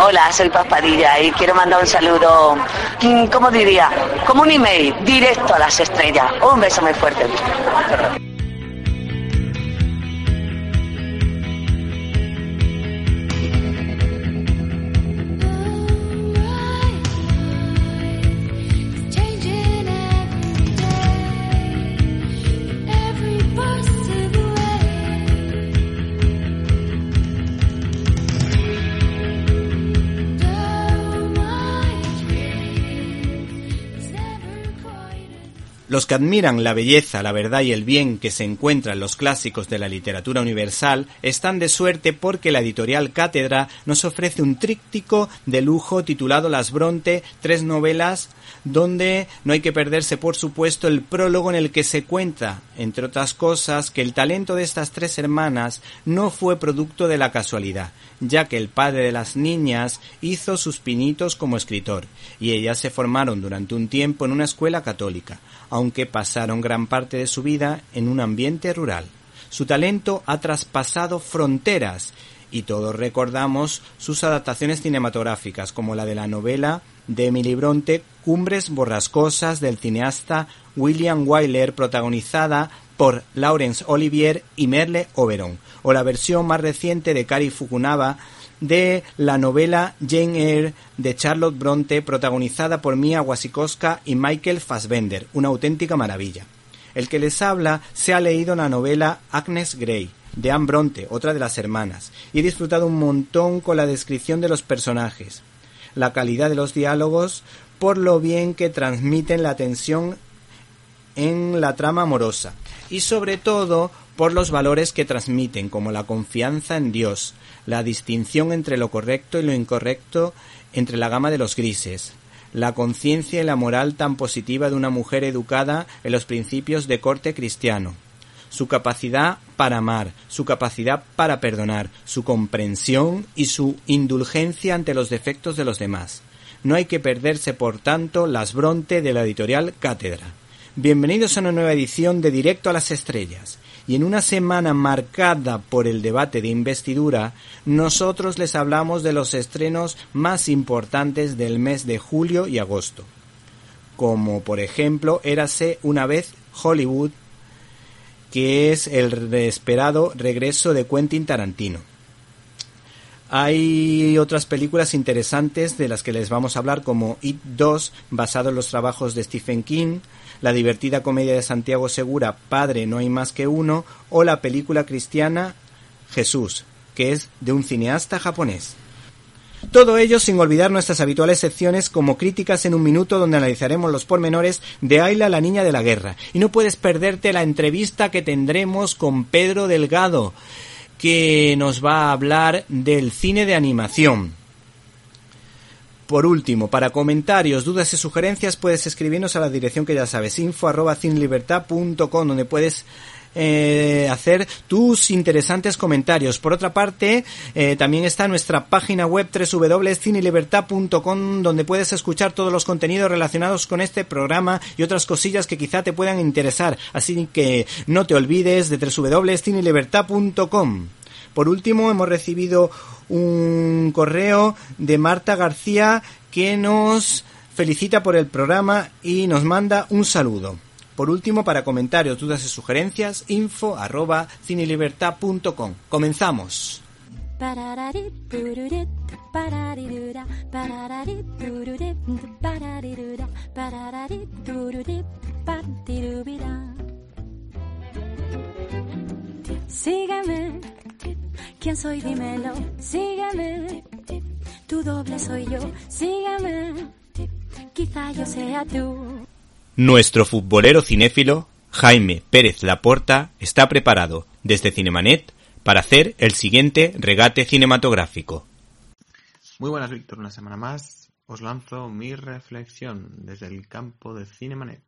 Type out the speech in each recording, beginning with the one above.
Hola, soy Paz Padilla y quiero mandar un saludo, mm, ¿cómo diría? Como un email, directo a las estrellas. Un beso muy fuerte. Los que admiran la belleza, la verdad y el bien que se encuentra en los clásicos de la literatura universal están de suerte porque la editorial Cátedra nos ofrece un tríptico de lujo titulado Las Bronte, tres novelas donde no hay que perderse por supuesto el prólogo en el que se cuenta, entre otras cosas, que el talento de estas tres hermanas no fue producto de la casualidad, ya que el padre de las niñas hizo sus pinitos como escritor, y ellas se formaron durante un tiempo en una escuela católica, aunque pasaron gran parte de su vida en un ambiente rural. Su talento ha traspasado fronteras y todos recordamos sus adaptaciones cinematográficas, como la de la novela de Emily Bronte, Cumbres borrascosas del cineasta William Wyler, protagonizada por Laurence Olivier y Merle Oberon, o la versión más reciente de Kari Fukunaga de la novela Jane Eyre de Charlotte Bronte, protagonizada por Mia Wasikowska y Michael Fassbender, una auténtica maravilla. El que les habla se ha leído la novela Agnes Grey, de Anne Bronte, otra de las hermanas, y he disfrutado un montón con la descripción de los personajes, la calidad de los diálogos, por lo bien que transmiten la tensión en la trama amorosa, y sobre todo por los valores que transmiten, como la confianza en Dios, la distinción entre lo correcto y lo incorrecto entre la gama de los grises, la conciencia y la moral tan positiva de una mujer educada en los principios de corte cristiano, su capacidad para amar, su capacidad para perdonar, su comprensión y su indulgencia ante los defectos de los demás. No hay que perderse, por tanto, las Bronte de la editorial Cátedra. Bienvenidos a una nueva edición de Directo a las Estrellas. Y en una semana marcada por el debate de investidura, nosotros les hablamos de los estrenos más importantes del mes de julio y agosto. Como por ejemplo, Érase una vez Hollywood, que es el esperado regreso de Quentin Tarantino. Hay otras películas interesantes de las que les vamos a hablar como It 2, basado en los trabajos de Stephen King, la divertida comedia de Santiago Segura, Padre no hay más que uno, o la película cristiana Jesús, que es de un cineasta japonés. Todo ello sin olvidar nuestras habituales secciones como críticas en un minuto donde analizaremos los pormenores de Ayla la niña de la guerra. Y no puedes perderte la entrevista que tendremos con Pedro Delgado, que nos va a hablar del cine de animación. Por último, para comentarios, dudas y sugerencias puedes escribirnos a la dirección que ya sabes, info arroba cinelibertad.com, donde puedes eh, hacer tus interesantes comentarios. Por otra parte, eh, también está nuestra página web www.cinelibertad.com donde puedes escuchar todos los contenidos relacionados con este programa y otras cosillas que quizá te puedan interesar. Así que no te olvides de www.cinelibertad.com. Por último, hemos recibido un correo de Marta García que nos felicita por el programa y nos manda un saludo. Por último, para comentarios, dudas y sugerencias, info arroba. Comenzamos. ¿Quién soy? Dímelo, sígueme, tu doble soy yo, sígueme, quizá yo sea tú. Nuestro futbolero cinéfilo, Jaime Pérez Laporta, está preparado desde Cinemanet para hacer el siguiente regate cinematográfico. Muy buenas, Víctor. Una semana más os lanzo mi reflexión desde el campo de Cinemanet.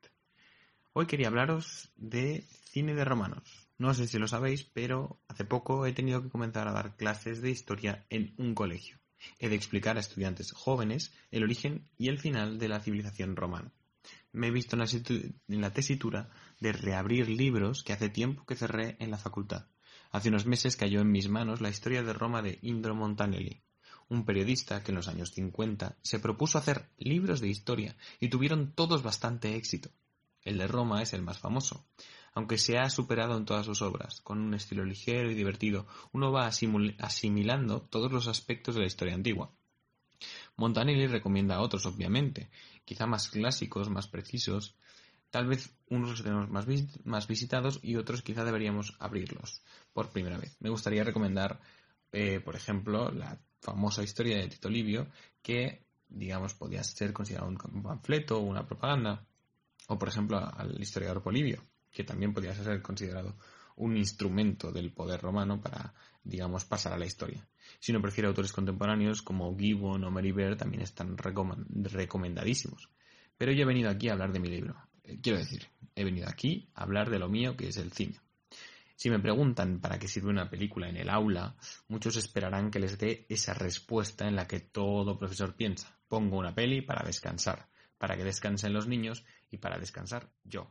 Hoy quería hablaros de cine de romanos. No sé si lo sabéis, pero hace poco he tenido que comenzar a dar clases de historia en un colegio. He de explicar a estudiantes jóvenes el origen y el final de la civilización romana. Me he visto en la tesitura de reabrir libros que hace tiempo que cerré en la facultad. Hace unos meses cayó en mis manos la historia de Roma de Indro Montanelli, un periodista que en los años 50 se propuso hacer libros de historia y tuvieron todos bastante éxito. El de Roma es el más famoso, aunque se ha superado en todas sus obras. Con un estilo ligero y divertido, uno va asimilando todos los aspectos de la historia antigua. Montanelli recomienda a otros, obviamente, quizá más clásicos, más precisos. Tal vez unos los tenemos más, más visitados y otros quizá deberíamos abrirlos por primera vez. Me gustaría recomendar, eh, por ejemplo, la famosa historia de Tito Livio, que, digamos, podía ser considerado un panfleto o una propaganda. O, por ejemplo, al historiador Polibio, que también podía ser considerado un instrumento del poder romano para, digamos, pasar a la historia. Si no prefiere autores contemporáneos como Gibbon o Mary también están recomendadísimos. Pero yo he venido aquí a hablar de mi libro. Eh, quiero decir, he venido aquí a hablar de lo mío, que es el cine. Si me preguntan para qué sirve una película en el aula, muchos esperarán que les dé esa respuesta en la que todo profesor piensa. Pongo una peli para descansar, para que descansen los niños y para descansar yo,